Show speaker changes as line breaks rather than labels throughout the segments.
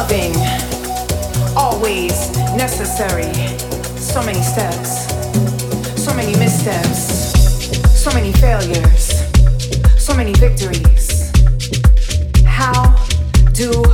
loving, always necessary. So many steps, so many missteps, so many failures, so many victories. How do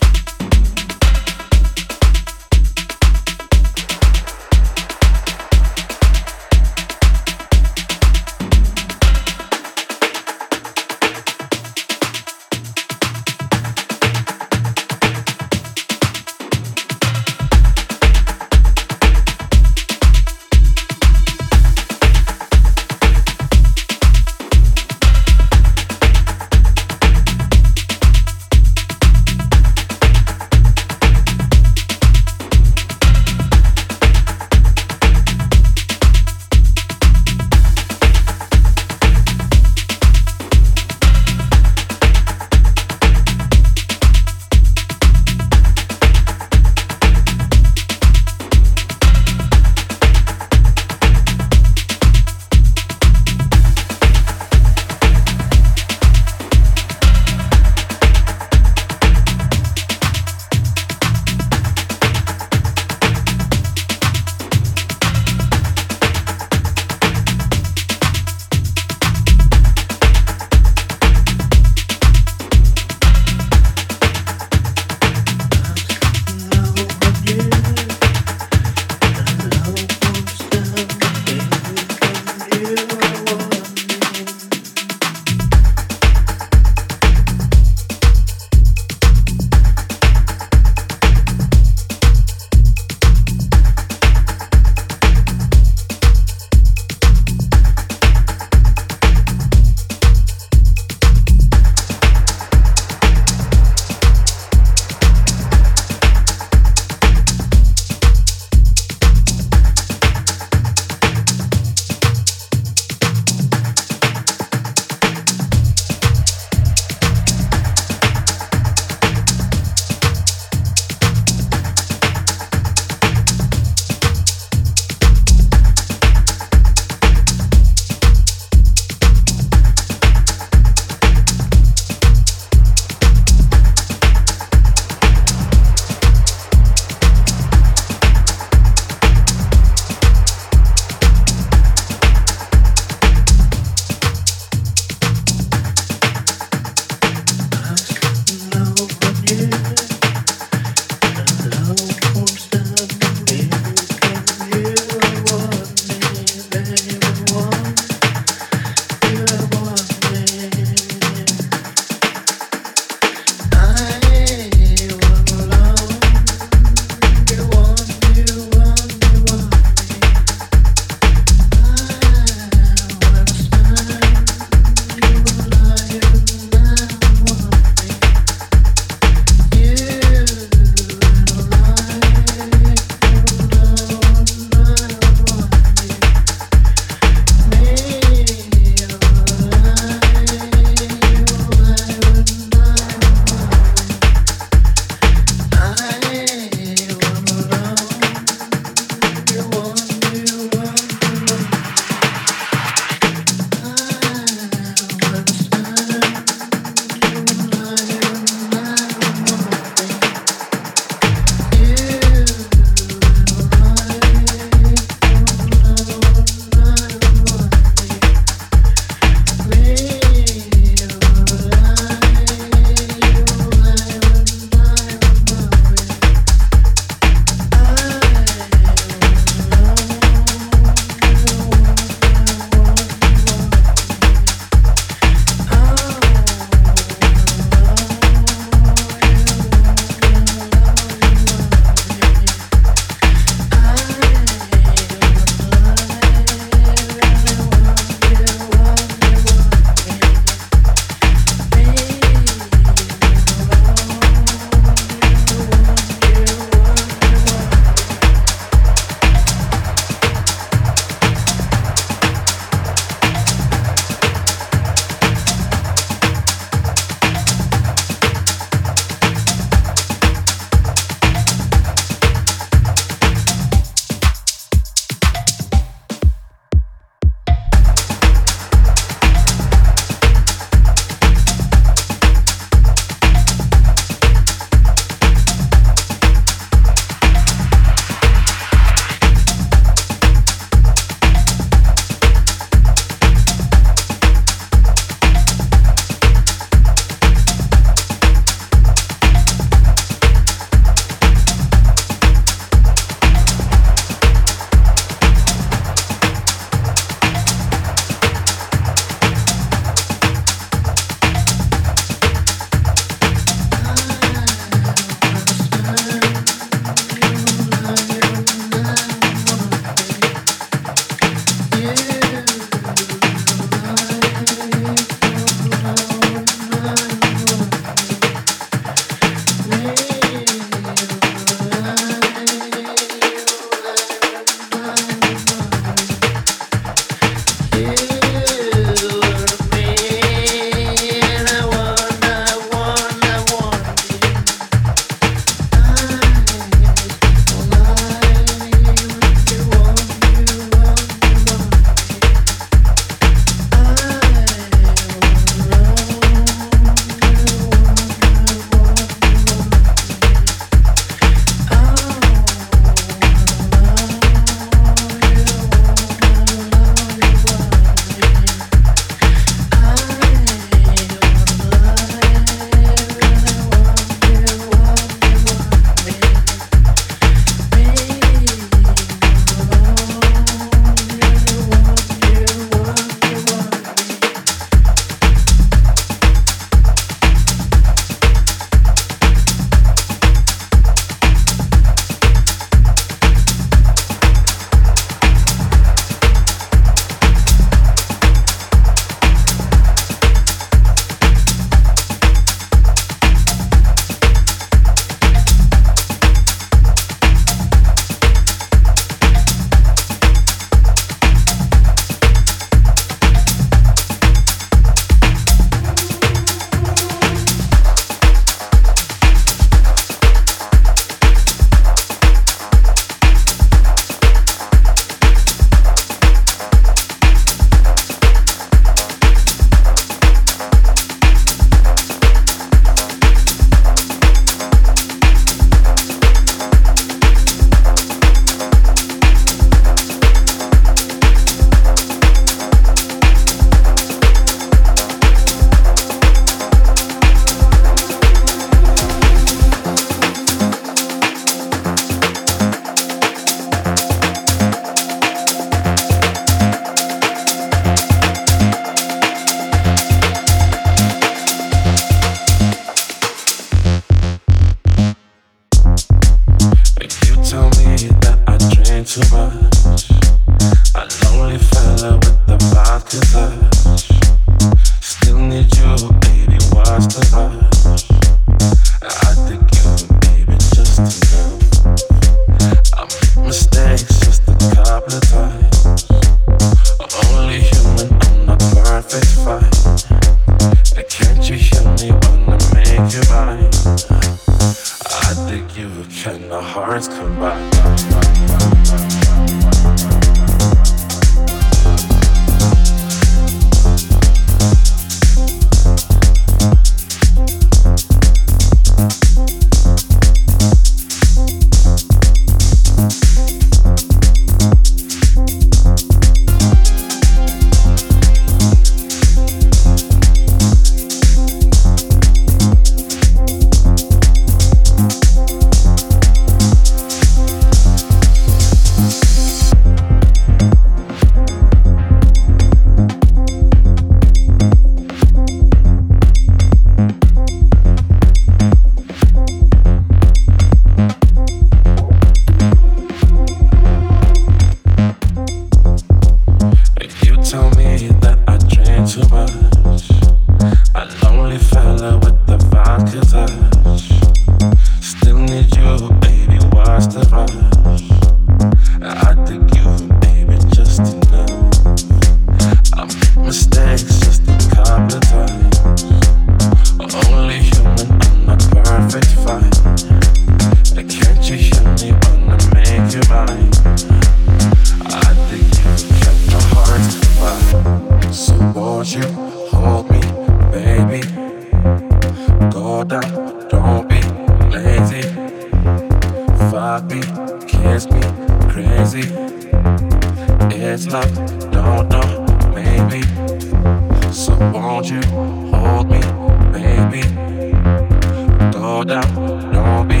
Don't be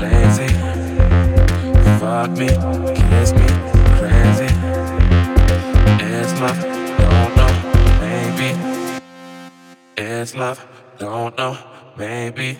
lazy. Fuck me, kiss me, crazy. It's love, don't know, maybe. It's love, don't know, maybe.